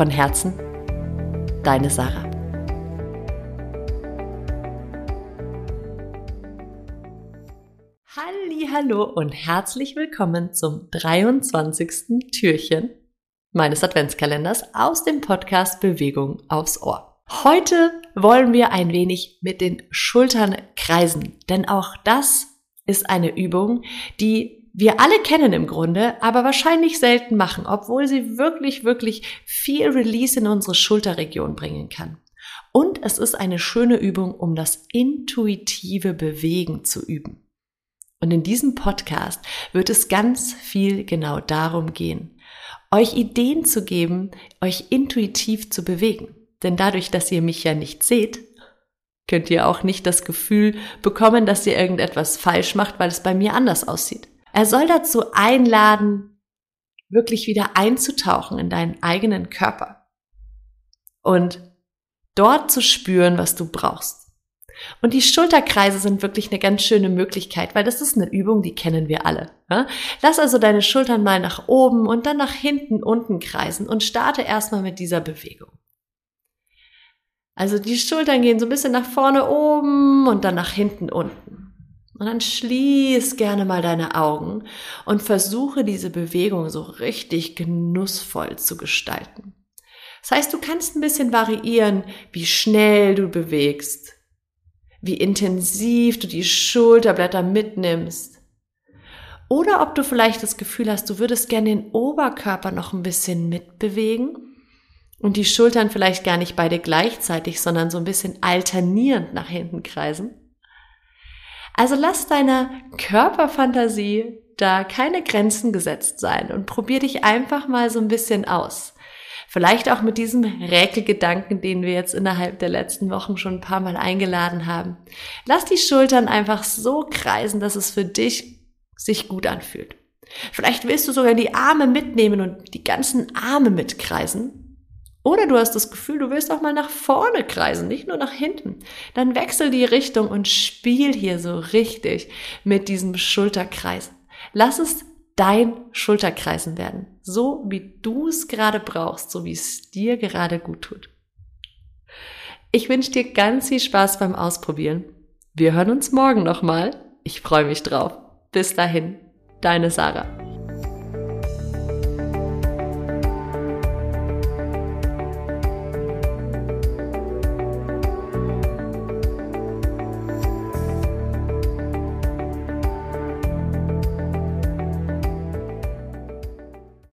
Von Herzen, deine Sarah. Hallo und herzlich willkommen zum 23. Türchen meines Adventskalenders aus dem Podcast Bewegung aufs Ohr. Heute wollen wir ein wenig mit den Schultern kreisen, denn auch das ist eine Übung, die wir alle kennen im Grunde, aber wahrscheinlich selten machen, obwohl sie wirklich, wirklich viel Release in unsere Schulterregion bringen kann. Und es ist eine schöne Übung, um das intuitive Bewegen zu üben. Und in diesem Podcast wird es ganz viel genau darum gehen, euch Ideen zu geben, euch intuitiv zu bewegen. Denn dadurch, dass ihr mich ja nicht seht, könnt ihr auch nicht das Gefühl bekommen, dass ihr irgendetwas falsch macht, weil es bei mir anders aussieht. Er soll dazu einladen, wirklich wieder einzutauchen in deinen eigenen Körper und dort zu spüren, was du brauchst. Und die Schulterkreise sind wirklich eine ganz schöne Möglichkeit, weil das ist eine Übung, die kennen wir alle. Lass also deine Schultern mal nach oben und dann nach hinten unten kreisen und starte erstmal mit dieser Bewegung. Also die Schultern gehen so ein bisschen nach vorne oben und dann nach hinten unten. Und dann schließ gerne mal deine Augen und versuche diese Bewegung so richtig genussvoll zu gestalten. Das heißt, du kannst ein bisschen variieren, wie schnell du bewegst, wie intensiv du die Schulterblätter mitnimmst. Oder ob du vielleicht das Gefühl hast, du würdest gerne den Oberkörper noch ein bisschen mitbewegen und die Schultern vielleicht gar nicht beide gleichzeitig, sondern so ein bisschen alternierend nach hinten kreisen. Also lass deiner Körperfantasie da keine Grenzen gesetzt sein und probier dich einfach mal so ein bisschen aus. Vielleicht auch mit diesem Räkelgedanken, den wir jetzt innerhalb der letzten Wochen schon ein paar Mal eingeladen haben. Lass die Schultern einfach so kreisen, dass es für dich sich gut anfühlt. Vielleicht willst du sogar die Arme mitnehmen und die ganzen Arme mitkreisen. Oder du hast das Gefühl, du willst auch mal nach vorne kreisen, nicht nur nach hinten. Dann wechsel die Richtung und spiel hier so richtig mit diesem Schulterkreisen. Lass es dein Schulterkreisen werden. So wie du es gerade brauchst, so wie es dir gerade gut tut. Ich wünsche dir ganz viel Spaß beim Ausprobieren. Wir hören uns morgen nochmal. Ich freue mich drauf. Bis dahin, deine Sarah.